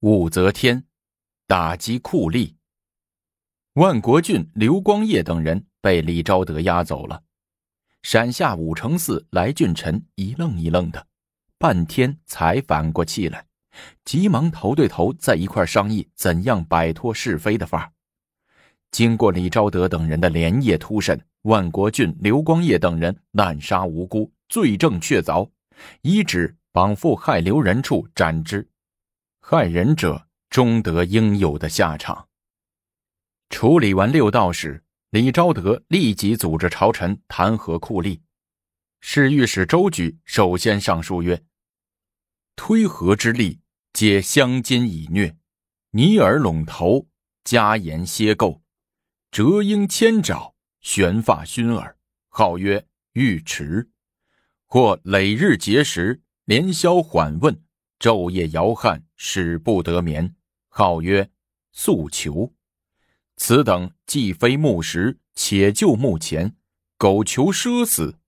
武则天打击酷吏。万国俊、刘光业等人被李昭德押走了。闪下武承嗣来俊臣一愣一愣的，半天才反过气来，急忙头对头在一块商议怎样摆脱是非的法儿。经过李昭德等人的连夜突审，万国俊、刘光业等人滥杀无辜，罪证确凿，一指绑缚害刘人处斩之。害人者终得应有的下场。处理完六道时，李昭德立即组织朝臣弹劾酷吏。侍御史周举首先上书曰：“推和之力，皆相奸以虐，泥耳陇头，加言歇构，折缨千爪，悬发熏耳，号曰尉迟，或累日节食，连宵缓问。”昼夜摇撼，使不得眠，号曰素求。此等既非木石，且就目前，苟求奢死。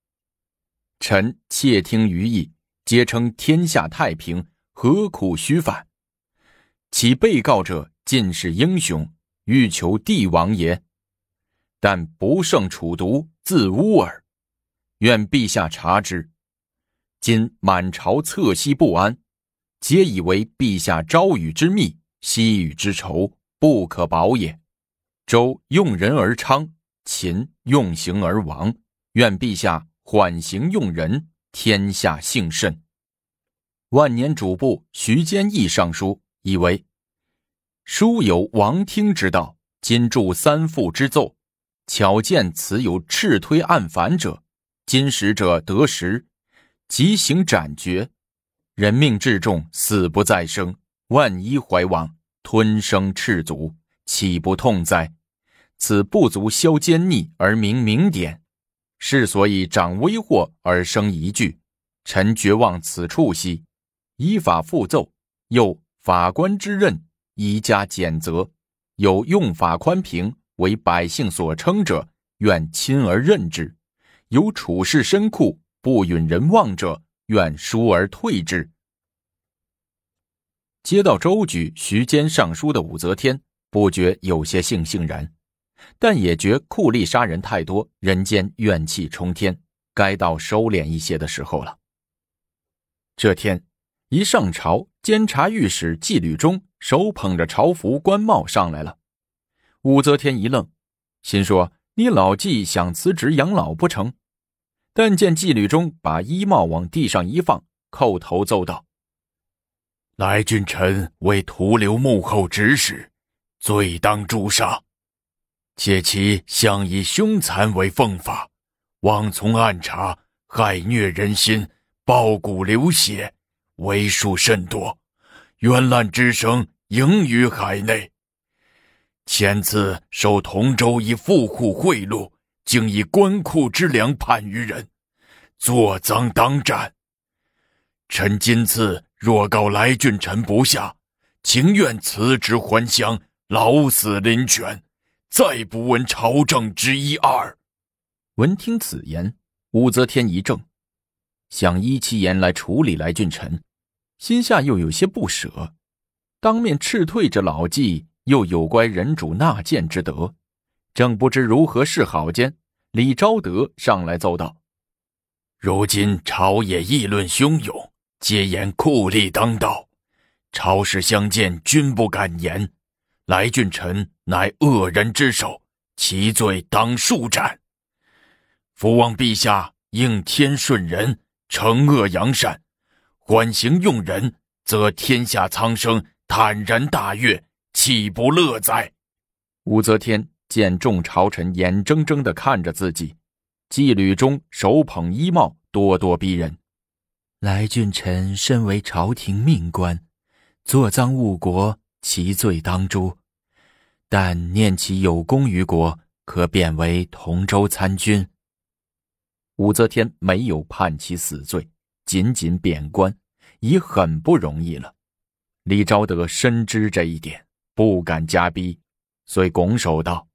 臣窃听于意，皆称天下太平，何苦虚反？其被告者尽是英雄，欲求帝王也。但不胜楚毒，自污耳。愿陛下察之。今满朝侧息不安。皆以为陛下朝与之密，夕与之仇，不可保也。周用人而昌，秦用刑而亡。愿陛下缓刑用人，天下幸甚。万年主簿徐坚义上书，以为书有王听之道，今著三父之奏，巧见此有斥推案反者，今使者得实，即行斩决。人命至重，死不再生。万一怀亡，吞生赤足，岂不痛哉？此不足消奸逆而明明典，是所以长威祸而生疑惧。臣绝望此处兮，依法复奏。又法官之任，宜加减责。有用法宽平，为百姓所称者，愿亲而任之；有处事深酷，不允人望者。愿疏而退之。接到周举、徐坚上书的武则天，不觉有些悻悻然，但也觉酷吏杀人太多，人间怨气冲天，该到收敛一些的时候了。这天，一上朝，监察御史纪吕忠手捧着朝服官帽上来了。武则天一愣，心说：“你老纪想辞职养老不成？”但见纪律中把衣帽往地上一放，叩头奏道：“来俊臣为徒留幕后指使，罪当诛杀。且其相以凶残为奉法，妄从暗查，害虐人心，暴骨流血，为数甚多，冤滥之声盈于海内。前次受同州一富户贿赂。”竟以官库之粮判于人，坐赃当斩。臣今次若告来俊臣不下，情愿辞职还乡，老死临泉，再不问朝政之一二。闻听此言，武则天一怔，想依其言来处理来俊臣，心下又有些不舍。当面斥退这老纪，又有关人主纳谏之德，正不知如何是好间。李昭德上来奏道：“如今朝野议论汹涌，皆言酷吏当道，朝士相见均不敢言。来俊臣乃恶人之首，其罪当数斩。父望陛下应天顺人，惩恶扬善，缓刑用人，则天下苍生坦然大悦，岂不乐哉？”武则天。见众朝臣眼睁睁的看着自己，纪律中手捧衣帽，咄咄逼人。来俊臣身为朝廷命官，作赃误国，其罪当诛。但念其有功于国，可贬为同州参军。武则天没有判其死罪，仅仅贬官，已很不容易了。李昭德深知这一点，不敢加逼，遂拱手道。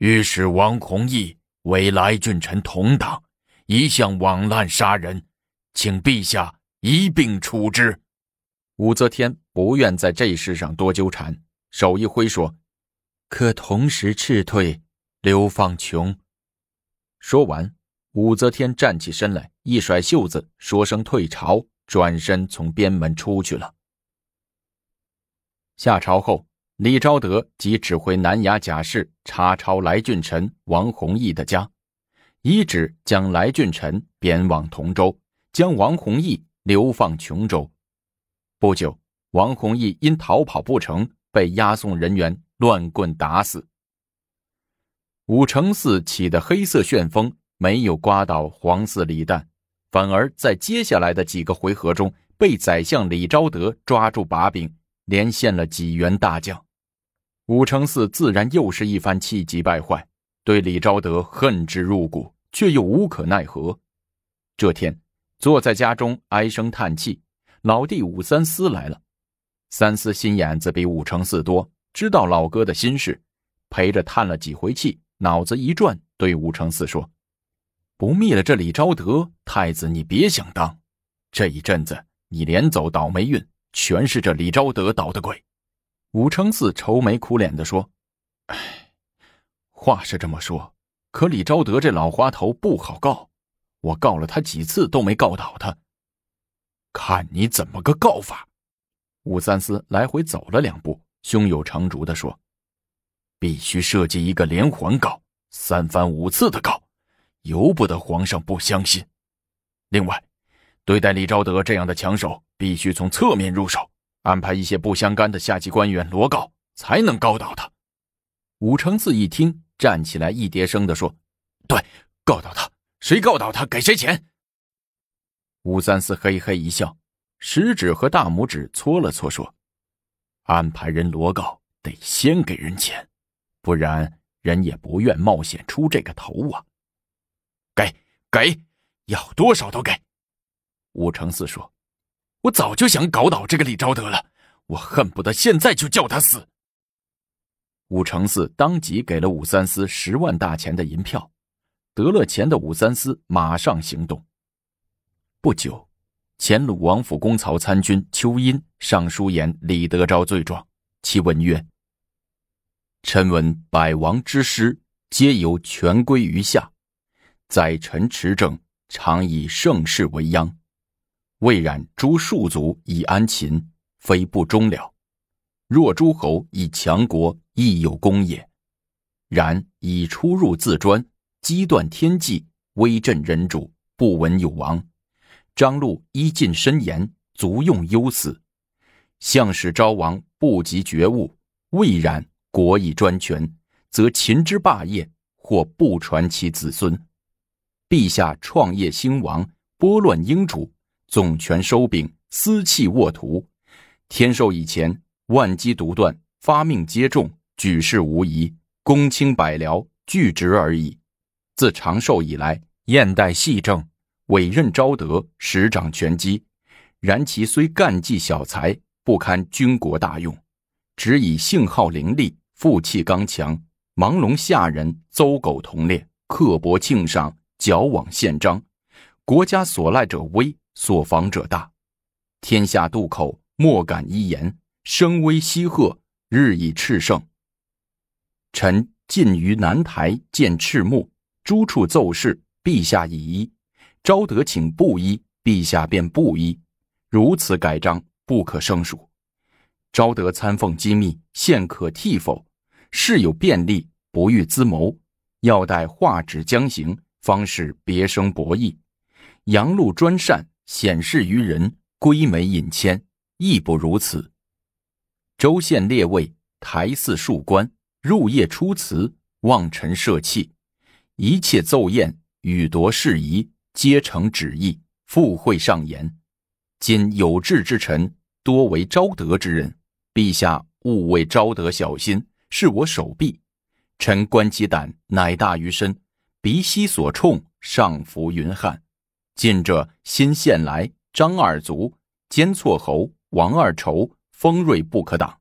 御史王弘毅为来俊臣同党，一向枉滥杀人，请陛下一并处之。武则天不愿在这事上多纠缠，手一挥说：“可同时斥退刘放琼。”说完，武则天站起身来，一甩袖子，说声退朝，转身从边门出去了。下朝后，李昭德即指挥南衙甲士查抄来俊臣王弘毅的家，遗旨将来俊臣贬往同州，将王弘毅流放琼州。不久，王弘毅因逃跑不成，被押送人员乱棍打死。武承嗣起的黑色旋风没有刮倒黄四李旦，反而在接下来的几个回合中被宰相李昭德抓住把柄，连献了几员大将。武承嗣自然又是一番气急败坏，对李昭德恨之入骨，却又无可奈何。这天，坐在家中唉声叹气，老弟武三思来了。三思心眼子比武承嗣多，知道老哥的心事，陪着叹了几回气。脑子一转，对武承嗣说：“不灭了这李昭德，太子你别想当。这一阵子你连走倒霉运，全是这李昭德捣的鬼。”武承嗣愁眉苦脸的说：“哎，话是这么说，可李昭德这老滑头不好告，我告了他几次都没告倒他。看你怎么个告法！”武三思来回走了两步，胸有成竹的说。必须设计一个连环告，三番五次的告，由不得皇上不相信。另外，对待李昭德这样的强手，必须从侧面入手，安排一些不相干的下级官员罗告，才能告倒他。武承嗣一听，站起来一叠声的说：“对，告倒他，谁告倒他，给谁钱。”武三思嘿嘿一笑，食指和大拇指搓了搓，说：“安排人罗告，得先给人钱。”不然，人也不愿冒险出这个头啊！给给，要多少都给。武承嗣说：“我早就想搞倒这个李昭德了，我恨不得现在就叫他死。”武承嗣当即给了武三思十万大钱的银票。得了钱的武三思马上行动。不久，前鲁王府公曹参军邱殷上书言李德昭罪状，其文曰。臣闻百王之师，皆由权归于下，在臣持政，常以盛世为央。未然诸庶族以安秦，非不忠了；若诸侯以强国，亦有功也。然以出入自专，击断天际，威震人主，不闻有王。张禄依尽深言，足用忧死。相使昭王不及觉悟，未然。国以专权，则秦之霸业或不传其子孙。陛下创业兴亡，拨乱英主，总权收柄，私弃沃土。天授以前，万机独断，发命皆中，举世无疑，公卿百僚据职而已。自长寿以来，燕代细政，委任昭德，实掌权机。然其虽干绩小才，不堪军国大用，只以性好凌厉。负气刚强，盲聋下人，邹狗同列，刻薄庆上，矫枉宪章。国家所赖者微，所防者大。天下渡口，莫敢一言。声威西鹤，日以炽盛。臣近于南台见赤木，诸处奏事，陛下以一。昭德请布衣，陛下便布衣。如此改章，不可胜数。昭德参奉机密，现可替否？事有便利，不欲自谋，要待画纸将行，方是别生博弈。杨禄专擅，显示于人，归眉引牵，亦不如此。州县列位，台寺数官，入夜出祠，望臣设器，一切奏宴，与夺事宜，皆成旨意，附会上言。今有志之臣，多为昭德之人，陛下勿为昭德小心。是我手臂，臣观其胆乃大于身，鼻息所冲，上浮云汉。近者新献来，张二族，奸错侯，王二仇，锋锐不可挡，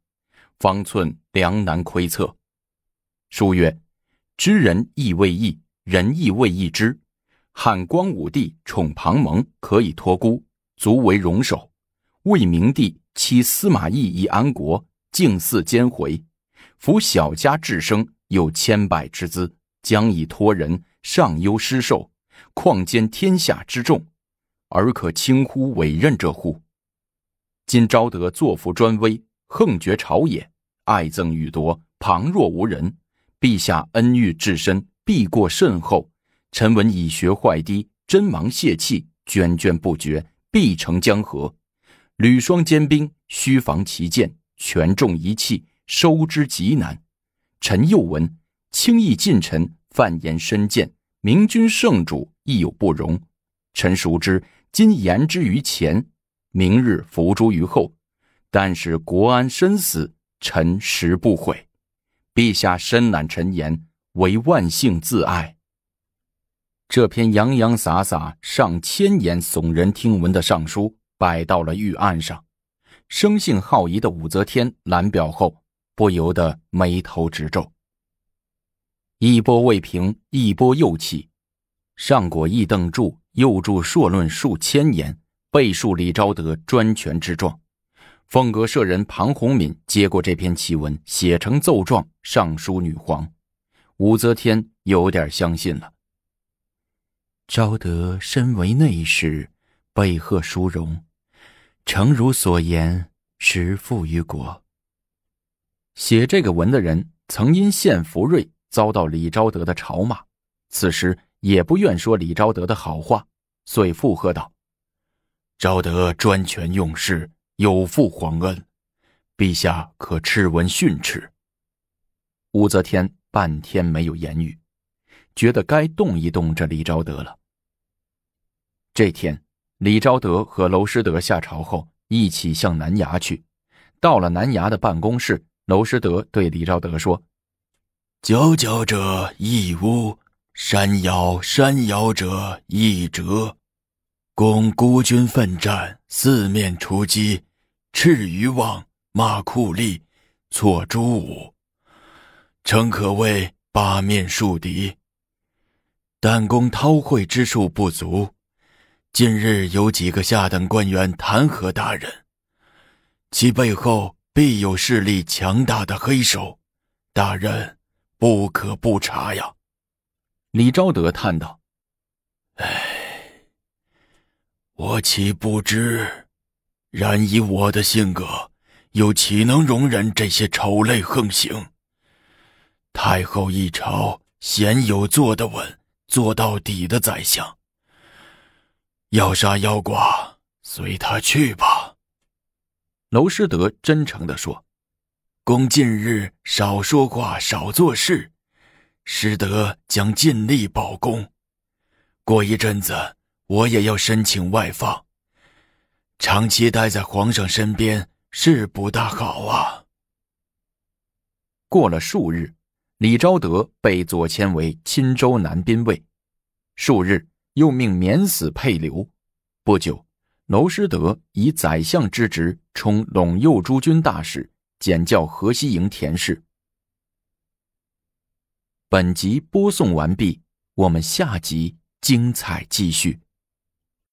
方寸良难窥测。书曰：知人亦未易，仁义未易之。汉光武帝宠庞蒙，可以托孤，足为戎首；魏明帝欺司马懿以安国，敬祀奸回，夫小家至生，有千百之资，将以托人，上忧失寿，况兼天下之众，而可轻忽委任者乎？今昭德作福专威，横绝朝野，爱憎欲夺，旁若无人。陛下恩遇至深，必过甚厚。臣闻以学坏堤，真芒泄气，涓涓不绝，必成江河。吕双坚兵，须防其剑，权重一气，收之极难。臣又闻轻易近臣，犯言深谏，明君圣主亦有不容。臣熟知，今言之于前。明日伏诛于后，但使国安身死，臣实不悔。陛下深揽臣言，为万幸自爱。这篇洋洋洒洒上千言、耸人听闻的上书摆到了御案上，生性好疑的武则天览表后，不由得眉头直皱。一波未平，一波又起，上果议邓柱，又著硕论数千言。背述李昭德专权之状，凤阁舍人庞弘敏接过这篇奇文，写成奏状上书女皇。武则天有点相信了。昭德身为内侍，被贺殊荣，诚如所言，实负于国。写这个文的人曾因献福瑞遭到李昭德的嘲骂，此时也不愿说李昭德的好话，遂附和道。昭德专权用事，有负皇恩，陛下可斥文训斥。武则天半天没有言语，觉得该动一动这李昭德了。这天，李昭德和娄师德下朝后，一起向南衙去。到了南衙的办公室，娄师德对李昭德说：“佼佼者一屋，山摇山摇者一折。”共孤军奋战，四面出击，赤鱼望，马库利，错朱武，诚可谓八面树敌。但公韬晦之术不足，近日有几个下等官员弹劾大人，其背后必有势力强大的黑手，大人不可不查呀。李昭德叹道：“唉。”我岂不知？然以我的性格，又岂能容忍这些丑类横行？太后一朝，鲜有坐得稳、坐到底的宰相。要杀要剐，随他去吧。娄师德真诚地说：“公近日少说话，少做事，师德将尽力保公。过一阵子。”我也要申请外放，长期待在皇上身边是不大好啊。过了数日，李昭德被左迁为钦州南宾尉，数日又命免死配流。不久，娄师德以宰相之职充陇右诸军大使，检校河西营田氏。本集播送完毕，我们下集精彩继续。